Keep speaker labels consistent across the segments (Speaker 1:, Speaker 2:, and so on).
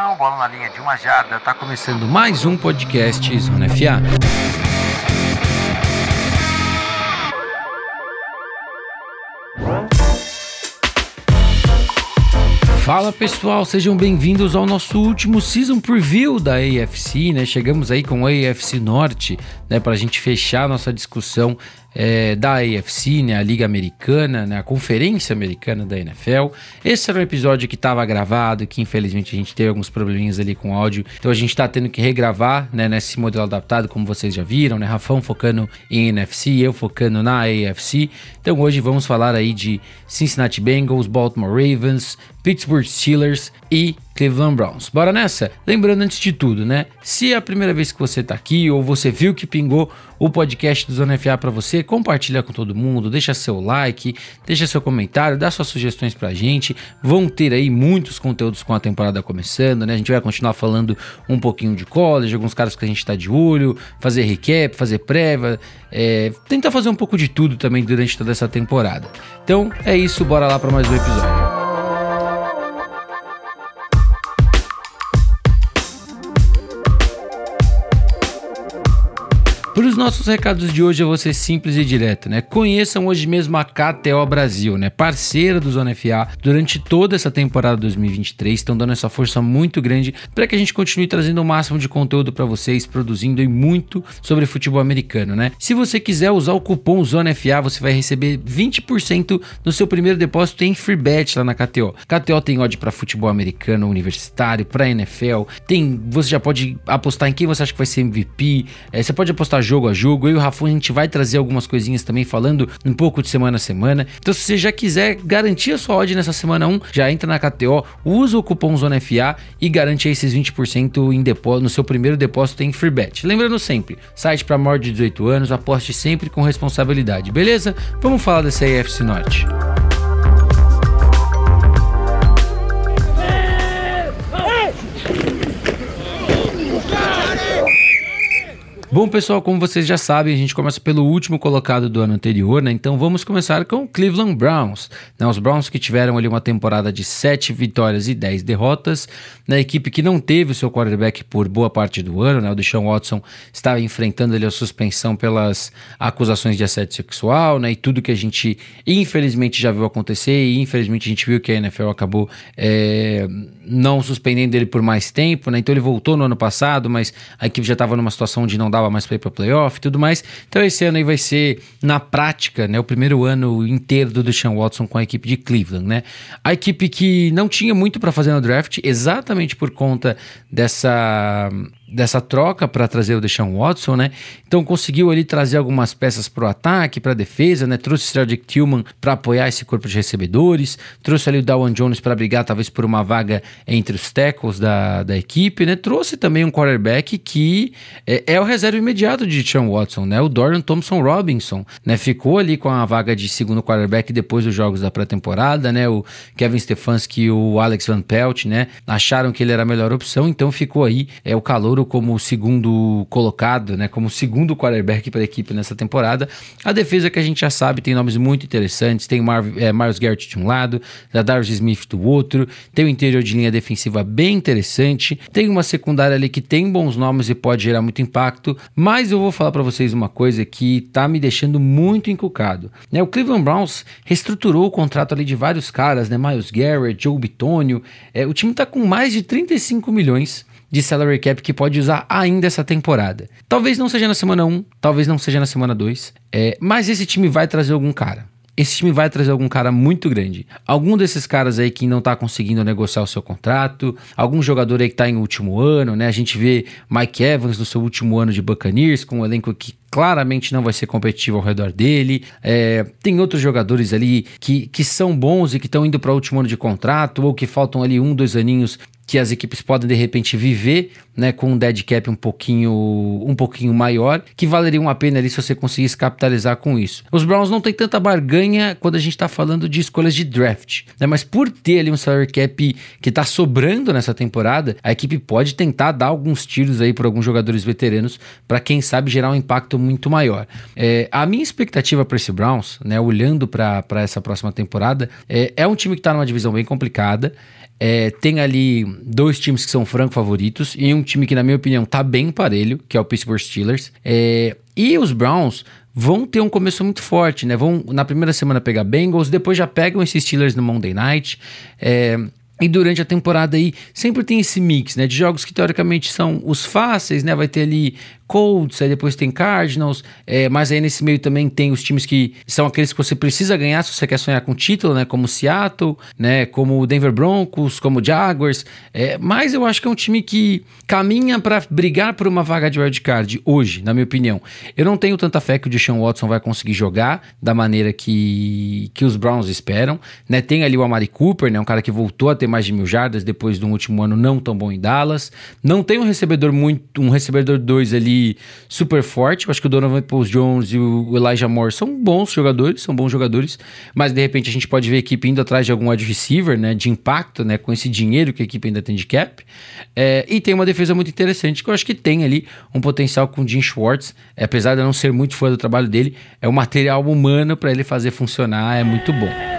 Speaker 1: Então, bola na linha de uma jarda, tá começando mais um podcast Zona FA. Fala pessoal, sejam bem-vindos ao nosso último season preview da AFC, né? Chegamos aí com a AFC Norte, né, para a gente fechar nossa discussão é, da AFC, né, a Liga Americana, né, a Conferência Americana da NFL. Esse era um episódio que estava gravado, que infelizmente a gente teve alguns probleminhas ali com áudio, então a gente está tendo que regravar né, nesse modelo adaptado, como vocês já viram, né? Rafão focando em NFC, eu focando na AFC. Então hoje vamos falar aí de Cincinnati Bengals, Baltimore Ravens, Pittsburgh Steelers e Cleveland Browns. Bora nessa? Lembrando antes de tudo, né? Se é a primeira vez que você tá aqui ou você viu que pingou o podcast do Zona FA para você, compartilha com todo mundo, deixa seu like, deixa seu comentário, dá suas sugestões pra gente. Vão ter aí muitos conteúdos com a temporada começando, né? A gente vai continuar falando um pouquinho de college, alguns caras que a gente tá de olho, fazer recap, fazer prévia, é, tentar fazer um pouco de tudo também durante toda essa temporada. Então é isso, bora lá para mais um episódio. Nossos recados de hoje, eu vou ser simples e direto, né? Conheçam hoje mesmo a KTO Brasil, né? Parceira do Zona FA durante toda essa temporada 2023, estão dando essa força muito grande para que a gente continue trazendo o máximo de conteúdo para vocês, produzindo e muito sobre futebol americano, né? Se você quiser usar o cupom Zona FA, você vai receber 20% no seu primeiro depósito em free bet lá na KTO. KTO tem odd para futebol americano, universitário, para NFL, tem, você já pode apostar em quem você acha que vai ser MVP, é, você pode apostar jogo a jogo. Eu e o Rafa a gente vai trazer algumas coisinhas também falando um pouco de semana a semana. Então, se você já quiser garantir a sua odd nessa semana 1, já entra na KTO, usa o cupom ZONAFA e garante esses 20% em depósito, no seu primeiro depósito em free bet. Lembrando sempre, site para maior de 18 anos, aposte sempre com responsabilidade, beleza? Vamos falar dessa AFC Norte. Bom, pessoal, como vocês já sabem, a gente começa pelo último colocado do ano anterior, né? Então vamos começar com o Cleveland Browns. Né? Os Browns que tiveram ali uma temporada de 7 vitórias e 10 derrotas. Na né? equipe que não teve o seu quarterback por boa parte do ano, né? O Deshaun Watson estava enfrentando ali a suspensão pelas acusações de assédio sexual, né? E tudo que a gente infelizmente já viu acontecer e infelizmente a gente viu que a NFL acabou é, não suspendendo ele por mais tempo, né? Então ele voltou no ano passado, mas a equipe já estava numa situação de não dar mais para para playoff e tudo mais. Então esse ano aí vai ser, na prática, né, o primeiro ano inteiro do Deshaun Watson com a equipe de Cleveland, né? A equipe que não tinha muito para fazer no draft, exatamente por conta dessa dessa troca para trazer o Deshaun Watson, né? Então conseguiu ali trazer algumas peças para o ataque, para a defesa, né? Trouxe o Cedric Tillman para apoiar esse corpo de recebedores, trouxe ali o Dawan Jones para brigar talvez por uma vaga entre os tackles da, da equipe, né? Trouxe também um quarterback que é, é o reserva imediato de Deshaun Watson, né? O Dorian Thompson Robinson, né? Ficou ali com a vaga de segundo quarterback depois dos jogos da pré-temporada, né? O Kevin Stefanski e o Alex Van Pelt, né? Acharam que ele era a melhor opção, então ficou aí é o calor como segundo colocado, né, como segundo quarterback para a equipe nessa temporada. A defesa que a gente já sabe tem nomes muito interessantes, tem Mar é, Miles Garrett de um lado, Darius Smith do outro, tem o interior de linha defensiva bem interessante, tem uma secundária ali que tem bons nomes e pode gerar muito impacto, mas eu vou falar para vocês uma coisa que tá me deixando muito encucado. Né, o Cleveland Browns reestruturou o contrato ali de vários caras, né, Miles Garrett, Joe Bitonio, é, o time tá com mais de 35 milhões de salary cap que pode usar ainda essa temporada. Talvez não seja na semana 1, talvez não seja na semana 2, é, mas esse time vai trazer algum cara. Esse time vai trazer algum cara muito grande. Algum desses caras aí que não tá conseguindo negociar o seu contrato, algum jogador aí que tá em último ano, né? A gente vê Mike Evans no seu último ano de Buccaneers, com um elenco que claramente não vai ser competitivo ao redor dele. É, tem outros jogadores ali que, que são bons e que estão indo para o último ano de contrato, ou que faltam ali um, dois aninhos que as equipes podem de repente viver, né, com um dead cap um pouquinho, um pouquinho maior, que valeria uma pena ali se você conseguisse capitalizar com isso. Os Browns não têm tanta barganha quando a gente está falando de escolhas de draft, né, mas por ter ali um salary cap que está sobrando nessa temporada, a equipe pode tentar dar alguns tiros aí por alguns jogadores veteranos para quem sabe gerar um impacto muito, maior. É, a minha expectativa para esse Browns, né, olhando para essa próxima temporada, é, é um time que está numa divisão bem complicada. É, tem ali dois times que são franco favoritos e um time que, na minha opinião, tá bem parelho, que é o Pittsburgh Steelers. É, e os Browns vão ter um começo muito forte, né? Vão na primeira semana pegar Bengals, depois já pegam esses Steelers no Monday Night. É, e durante a temporada aí sempre tem esse mix, né, de jogos que teoricamente são os fáceis, né, vai ter ali Colts, aí depois tem Cardinals, é, mas aí nesse meio também tem os times que são aqueles que você precisa ganhar se você quer sonhar com título, né? Como Seattle, né? Como o Denver Broncos, como Jaguars. É, mas eu acho que é um time que caminha para brigar por uma vaga de wildcard hoje, na minha opinião. Eu não tenho tanta fé que o Deshaun Watson vai conseguir jogar da maneira que, que os Browns esperam, né? Tem ali o Amari Cooper, né? Um cara que voltou a ter mais de mil jardas depois de um último ano não tão bom em Dallas. Não tem um recebedor muito, um recebedor 2 ali super forte. Eu acho que o Donovan Pauls Jones e o Elijah Moore são bons jogadores, são bons jogadores, mas de repente a gente pode ver a equipe indo atrás de algum wide receiver, né, de impacto, né, com esse dinheiro que a equipe ainda tem de cap. É, e tem uma defesa muito interessante que eu acho que tem ali um potencial com o Jim Schwartz, é, apesar de eu não ser muito fã do trabalho dele, é um material humano para ele fazer funcionar, é muito bom.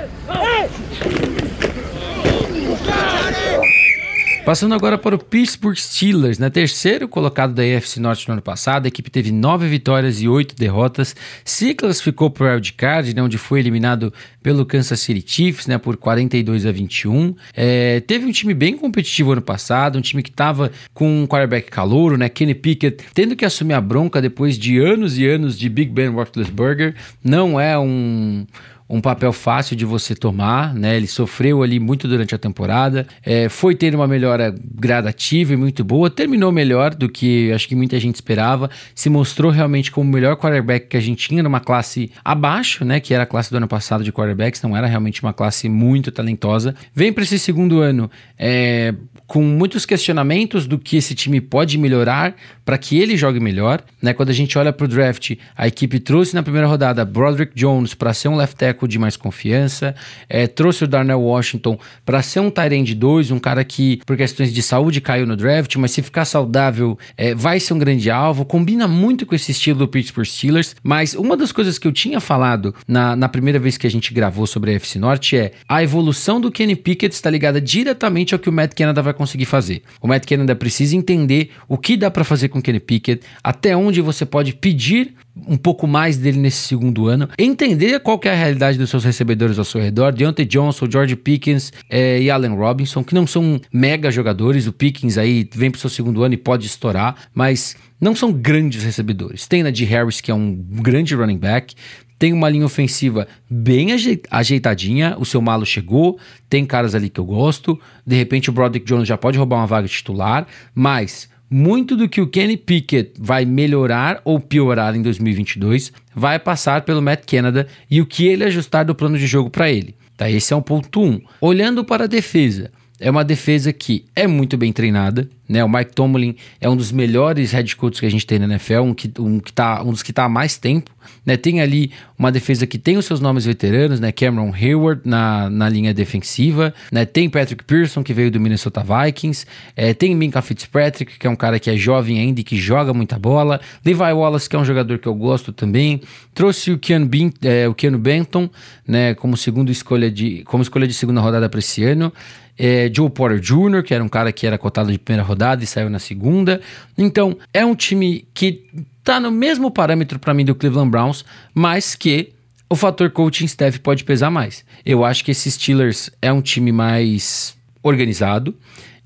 Speaker 1: Passando agora para o Pittsburgh Steelers, né? Terceiro colocado da AFC Norte no ano passado, a equipe teve nove vitórias e oito derrotas, se classificou para o Wildcard, né? onde foi eliminado pelo Kansas City Chiefs, né? Por 42 a 21. É, teve um time bem competitivo ano passado, um time que estava com um quarterback calouro, né? Kenny Pickett tendo que assumir a bronca depois de anos e anos de Big Ben Roethlisberger. Não é um um papel fácil de você tomar, né? Ele sofreu ali muito durante a temporada, é, foi ter uma melhora gradativa e muito boa, terminou melhor do que acho que muita gente esperava, se mostrou realmente como o melhor quarterback que a gente tinha numa classe abaixo, né? Que era a classe do ano passado de quarterbacks, não era realmente uma classe muito talentosa. Vem para esse segundo ano é, com muitos questionamentos do que esse time pode melhorar para que ele jogue melhor, né? Quando a gente olha para o draft, a equipe trouxe na primeira rodada Broderick Jones para ser um left tackle de mais confiança. É, trouxe o Darnell Washington para ser um Tyrande 2, um cara que, por questões de saúde, caiu no draft, mas se ficar saudável, é, vai ser um grande alvo. Combina muito com esse estilo do Pittsburgh Steelers. Mas uma das coisas que eu tinha falado na, na primeira vez que a gente gravou sobre a FC Norte é a evolução do Kenny Pickett está ligada diretamente ao que o Matt Canada vai conseguir fazer. O Matt Canada precisa entender o que dá para fazer com o Kenny Pickett, até onde você pode pedir um pouco mais dele nesse segundo ano, entender qual é a realidade dos seus recebedores ao seu redor, Deontay Johnson, George Pickens é, e Allen Robinson, que não são mega jogadores, o Pickens aí vem pro seu segundo ano e pode estourar, mas não são grandes recebedores. Tem na de Harris, que é um grande running back, tem uma linha ofensiva bem ajeitadinha, o seu malo chegou, tem caras ali que eu gosto, de repente o Broderick Jones já pode roubar uma vaga titular, mas muito do que o Kenny Pickett vai melhorar ou piorar em 2022 vai passar pelo Matt Canada e o que ele ajustar do plano de jogo para ele. Tá? Esse é um ponto 1. Um. Olhando para a defesa, é uma defesa que é muito bem treinada, né? O Mike Tomlin é um dos melhores head coaches que a gente tem na NFL, um, que, um, que tá, um dos que está há mais tempo. Né? Tem ali uma defesa que tem os seus nomes veteranos, né? Cameron Hayward na, na linha defensiva, né? Tem Patrick Pearson, que veio do Minnesota Vikings, é, tem Minka Fitzpatrick, que é um cara que é jovem ainda e que joga muita bola, Levi Wallace, que é um jogador que eu gosto também, trouxe o Keanu, Bin, é, o Keanu Benton, né? Como segunda escolha de, como escolha de segunda rodada para esse ano, é, Joe Porter Jr., que era um cara que era cotado de primeira rodada e saiu na segunda. Então, é um time que tá no mesmo parâmetro para mim do Cleveland Browns, mas que o fator coaching staff pode pesar mais. Eu acho que esse Steelers é um time mais organizado,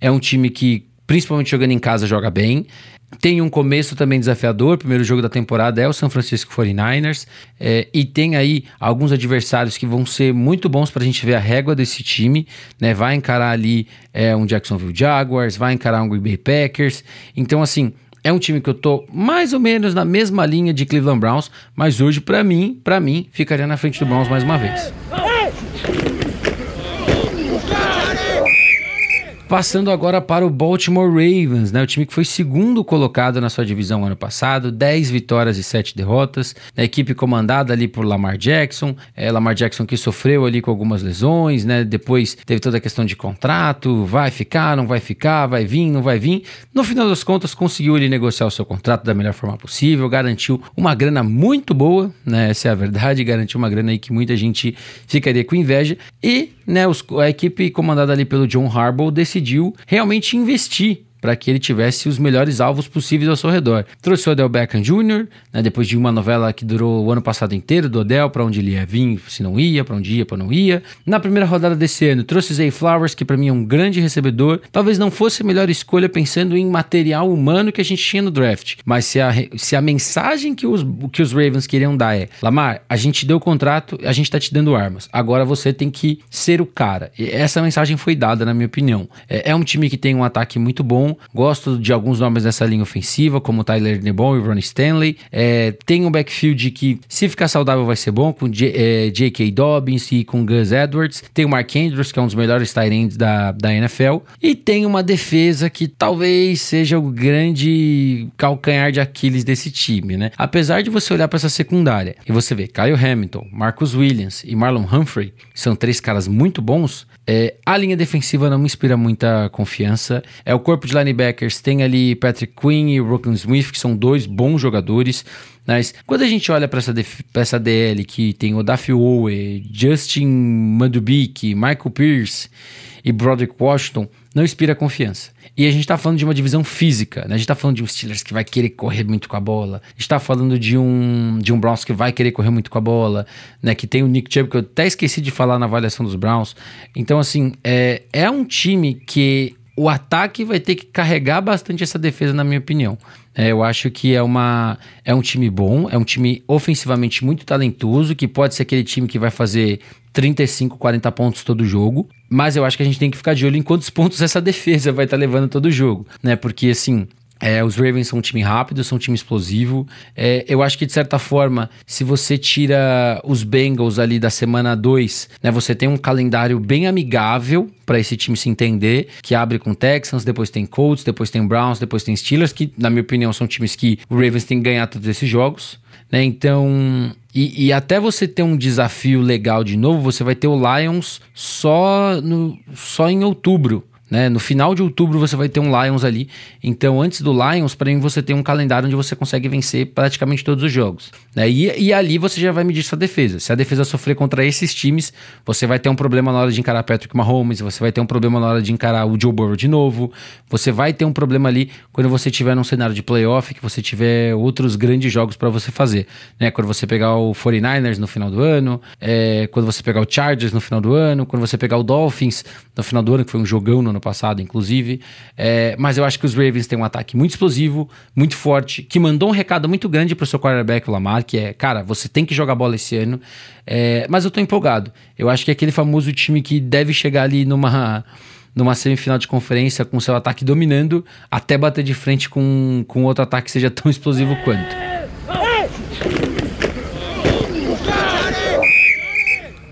Speaker 1: é um time que, principalmente jogando em casa, joga bem. Tem um começo também desafiador. Primeiro jogo da temporada é o San Francisco 49ers. É, e tem aí alguns adversários que vão ser muito bons para a gente ver a régua desse time. Né? Vai encarar ali é, um Jacksonville Jaguars, vai encarar um Green Bay Packers. Então, assim, é um time que eu tô mais ou menos na mesma linha de Cleveland Browns, mas hoje para mim, para mim, ficaria na frente do Browns mais uma vez. Passando agora para o Baltimore Ravens, né? O time que foi segundo colocado na sua divisão ano passado, 10 vitórias e 7 derrotas. A equipe comandada ali por Lamar Jackson, é, Lamar Jackson que sofreu ali com algumas lesões, né? Depois teve toda a questão de contrato, vai ficar, não vai ficar, vai vir, não vai vir. No final das contas, conseguiu ele negociar o seu contrato da melhor forma possível, garantiu uma grana muito boa, né? Essa é a verdade, garantiu uma grana aí que muita gente ficaria com inveja. E né, os, a equipe comandada ali pelo John Harbaugh decidiu realmente investir para que ele tivesse os melhores alvos possíveis ao seu redor. Trouxe o Odell Beckham Jr., né, depois de uma novela que durou o ano passado inteiro do Odell, para onde ele ia vir, se não ia, para onde ia, para não ia. Na primeira rodada desse ano, trouxe Zay Flowers, que para mim é um grande recebedor. Talvez não fosse a melhor escolha pensando em material humano que a gente tinha no draft, mas se a, se a mensagem que os, que os Ravens queriam dar é: Lamar, a gente deu o contrato, a gente tá te dando armas, agora você tem que ser o cara. E essa mensagem foi dada, na minha opinião. É, é um time que tem um ataque muito bom, Gosto de alguns nomes dessa linha ofensiva, como Tyler Nebon e Ron Stanley. É, tem um backfield que, se ficar saudável, vai ser bom, com J.K. É, Dobbins e com Gus Edwards. Tem o Mark Andrews, que é um dos melhores tight ends da, da NFL. E tem uma defesa que talvez seja o grande calcanhar de Aquiles desse time, né? Apesar de você olhar para essa secundária e você ver Kyle Hamilton, Marcus Williams e Marlon Humphrey, são três caras muito bons, é, a linha defensiva não me inspira muita confiança. É o corpo de linebackers tem ali Patrick Quinn e Rocken Smith, que são dois bons jogadores. Mas quando a gente olha para essa, essa DL que tem o Daffy Owe, Justin Madubik, Michael Pierce e Broderick Washington, não inspira confiança. E a gente tá falando de uma divisão física, né? A gente tá falando de um Steelers que vai querer correr muito com a bola. A gente tá falando de um, de um Browns que vai querer correr muito com a bola, né? Que tem o Nick Chubb, que eu até esqueci de falar na avaliação dos Browns. Então, assim, é, é um time que o ataque vai ter que carregar bastante essa defesa, na minha opinião. É, eu acho que é, uma, é um time bom, é um time ofensivamente muito talentoso, que pode ser aquele time que vai fazer 35, 40 pontos todo jogo. Mas eu acho que a gente tem que ficar de olho em quantos pontos essa defesa vai estar tá levando todo jogo, né? Porque assim, é, os Ravens são um time rápido, são um time explosivo. É, eu acho que, de certa forma, se você tira os Bengals ali da semana 2, né, você tem um calendário bem amigável para esse time se entender, que abre com Texans, depois tem Colts, depois tem Browns, depois tem Steelers, que, na minha opinião, são times que o Ravens tem que ganhar todos esses jogos. Né? Então, e, e, até você ter um desafio legal de novo, você vai ter o Lions só, no, só em outubro. Né? No final de outubro você vai ter um Lions ali. Então, antes do Lions, para mim, você tem um calendário onde você consegue vencer praticamente todos os jogos. Né? E, e ali você já vai medir sua defesa. Se a defesa sofrer contra esses times, você vai ter um problema na hora de encarar Patrick Mahomes, você vai ter um problema na hora de encarar o Joe Burrow de novo. Você vai ter um problema ali quando você tiver num cenário de playoff, que você tiver outros grandes jogos para você fazer. Né? Quando você pegar o 49ers no final do ano, é, quando você pegar o Chargers no final do ano, quando você pegar o Dolphins no final do ano, que foi um jogão no ano passado, inclusive. É, mas eu acho que os Ravens têm um ataque muito explosivo, muito forte, que mandou um recado muito grande para o seu quarterback, o Lamar, que é, cara, você tem que jogar bola esse ano. É, mas eu tô empolgado. Eu acho que é aquele famoso time que deve chegar ali numa numa semifinal de conferência com seu ataque dominando, até bater de frente com, com outro ataque que seja tão explosivo quanto.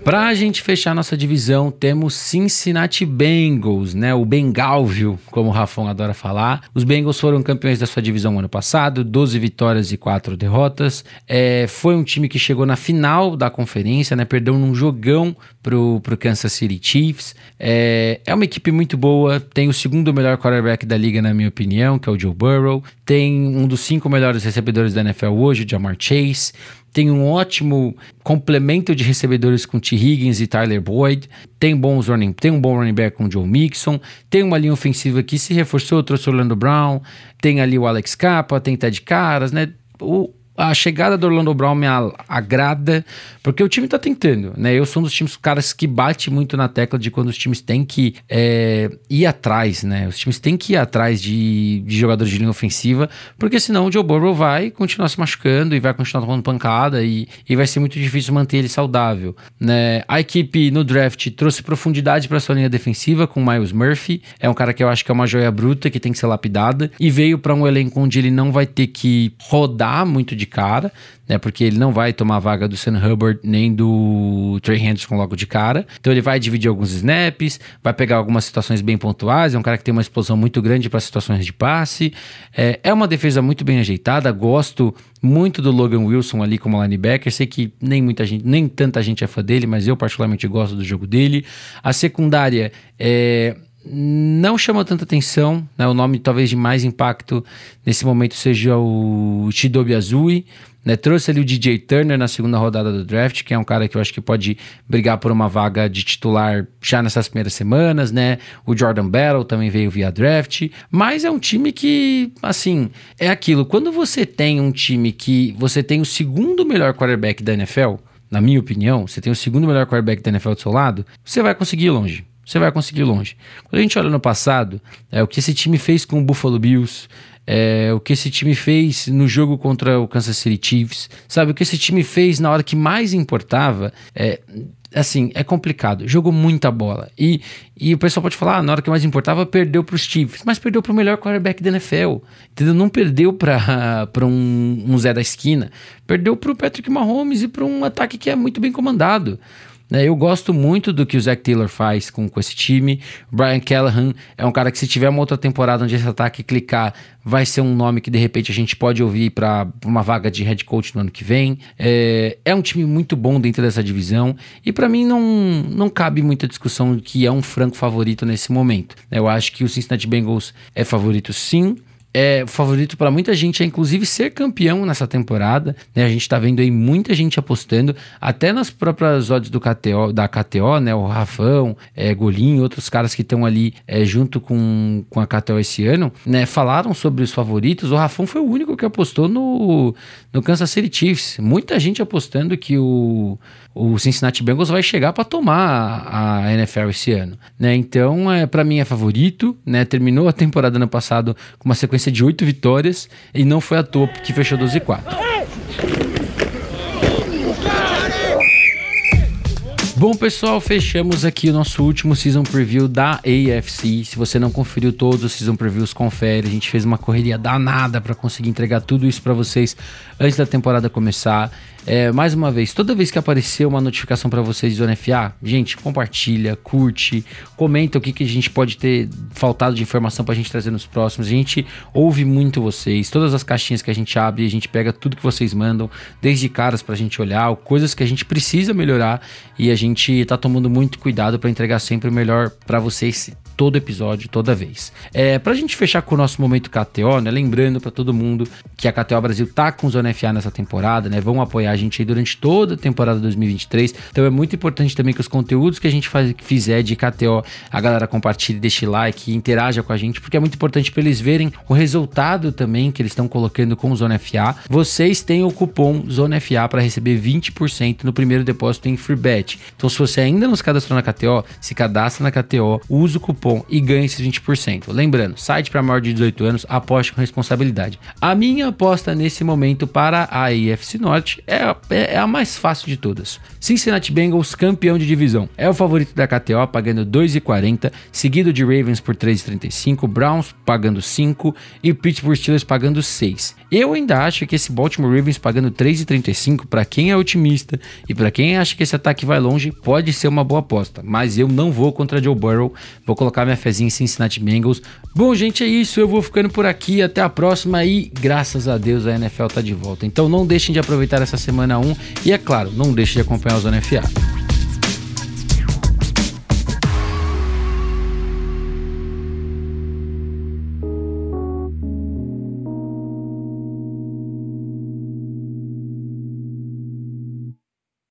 Speaker 1: Para a gente fechar nossa divisão, temos Cincinnati Bengals, né? O Bengalvio, como o Rafão adora falar. Os Bengals foram campeões da sua divisão ano passado, 12 vitórias e 4 derrotas. É, foi um time que chegou na final da conferência, né? Perdeu num jogão pro, pro Kansas City Chiefs. É, é uma equipe muito boa, tem o segundo melhor quarterback da liga, na minha opinião, que é o Joe Burrow. Tem um dos cinco melhores recebedores da NFL hoje, o Jamar Chase tem um ótimo complemento de recebedores com T. Higgins e Tyler Boyd, tem bons running, tem um bom running back com Joe Mixon, tem uma linha ofensiva que se reforçou, trouxe Orlando Brown, tem ali o Alex Capa, tem Ted Caras, né? O, a chegada do Orlando Brown me agrada, porque o time tá tentando, né? Eu sou um dos times, caras que bate muito na tecla de quando os times têm que é, ir atrás, né? Os times têm que ir atrás de, de jogadores de linha ofensiva, porque senão o Joe Burrow vai continuar se machucando e vai continuar tomando pancada e, e vai ser muito difícil manter ele saudável, né? A equipe no draft trouxe profundidade para sua linha defensiva com Miles Murphy, é um cara que eu acho que é uma joia bruta que tem que ser lapidada e veio para um elenco onde ele não vai ter que rodar muito de cara, né? Porque ele não vai tomar a vaga do Sam Hubbard nem do Trey Henderson logo de cara. Então ele vai dividir alguns snaps, vai pegar algumas situações bem pontuais. É um cara que tem uma explosão muito grande para situações de passe. É, é uma defesa muito bem ajeitada. Gosto muito do Logan Wilson ali como linebacker. Sei que nem muita gente, nem tanta gente é fã dele, mas eu particularmente gosto do jogo dele. A secundária é não chama tanta atenção, né? O nome talvez de mais impacto nesse momento seja o Chidobe Azui, né? Trouxe ali o DJ Turner na segunda rodada do draft, que é um cara que eu acho que pode brigar por uma vaga de titular já nessas primeiras semanas, né? O Jordan Battle também veio via draft, mas é um time que, assim, é aquilo. Quando você tem um time que você tem o segundo melhor quarterback da NFL, na minha opinião, você tem o segundo melhor quarterback da NFL do seu lado, você vai conseguir ir longe você vai conseguir longe. Quando a gente olha no passado, é, o que esse time fez com o Buffalo Bills, é, o que esse time fez no jogo contra o Kansas City Chiefs, sabe? O que esse time fez na hora que mais importava, é, assim, é complicado. Jogou muita bola. E, e o pessoal pode falar, ah, na hora que mais importava, perdeu para os Chiefs, mas perdeu para o melhor quarterback da NFL. Entendeu? Não perdeu para um, um Zé da esquina. Perdeu para o Patrick Mahomes e para um ataque que é muito bem comandado. Né? Eu gosto muito do que o Zach Taylor faz com, com esse time. O Brian Callahan é um cara que, se tiver uma outra temporada onde esse ataque clicar, vai ser um nome que de repente a gente pode ouvir para uma vaga de head coach no ano que vem. É, é um time muito bom dentro dessa divisão e para mim não, não cabe muita discussão que é um franco favorito nesse momento. Eu acho que o Cincinnati Bengals é favorito sim é favorito para muita gente, é inclusive ser campeão nessa temporada. Né? A gente está vendo aí muita gente apostando, até nas próprias odds do KTO, da KTO, né? O Rafão, é, Golinho, outros caras que estão ali é, junto com, com a KTO esse ano, né? Falaram sobre os favoritos. O Rafão foi o único que apostou no, no Kansas City Chiefs. Muita gente apostando que o, o Cincinnati Bengals vai chegar para tomar a NFL esse ano, né? Então, é, para mim é favorito, né? Terminou a temporada ano passado com uma sequência de oito vitórias e não foi à toa que fechou 12 e 4. Bom, pessoal, fechamos aqui o nosso último season preview da AFC. Se você não conferiu todos os season previews, confere. A gente fez uma correria danada para conseguir entregar tudo isso para vocês antes da temporada começar. É, mais uma vez, toda vez que aparecer uma notificação para vocês de Zona FA, gente, compartilha, curte, comenta o que, que a gente pode ter faltado de informação para a gente trazer nos próximos. A gente ouve muito vocês, todas as caixinhas que a gente abre, a gente pega tudo que vocês mandam, desde caras para a gente olhar, coisas que a gente precisa melhorar e a gente tá tomando muito cuidado para entregar sempre o melhor para vocês todo episódio, toda vez. É, pra gente fechar com o nosso momento KTO, né? Lembrando para todo mundo que a KTO Brasil tá com Zona FA nessa temporada, né? Vão apoiar a gente aí durante toda a temporada 2023. Então é muito importante também que os conteúdos que a gente faz, fizer de KTO, a galera compartilhe, deixe like, interaja com a gente, porque é muito importante para eles verem o resultado também que eles estão colocando com o Zona FA. Vocês têm o cupom Zona FA para receber 20% no primeiro depósito em FreeBet. Então se você ainda não se cadastrou na KTO, se cadastra na KTO, usa o cupom cupom e ganhe esses 20%. Lembrando, site para maior de 18 anos, aposte com responsabilidade. A minha aposta nesse momento para a AFC Norte é, é, é, a mais fácil de todas. Cincinnati Bengals, campeão de divisão. É o favorito da KTO, pagando 2,40, seguido de Ravens por 3,35, Browns pagando 5 e Pittsburgh Steelers pagando 6. Eu ainda acho que esse Baltimore Ravens pagando 3,35 para quem é otimista e para quem acha que esse ataque vai longe, pode ser uma boa aposta, mas eu não vou contra Joe Burrow, vou colocar colocar minha fezinha em Cincinnati Bengals. Bom, gente, é isso. Eu vou ficando por aqui. Até a próxima e graças a Deus a NFL tá de volta. Então não deixem de aproveitar essa semana 1 e, é claro, não deixem de acompanhar os NFL.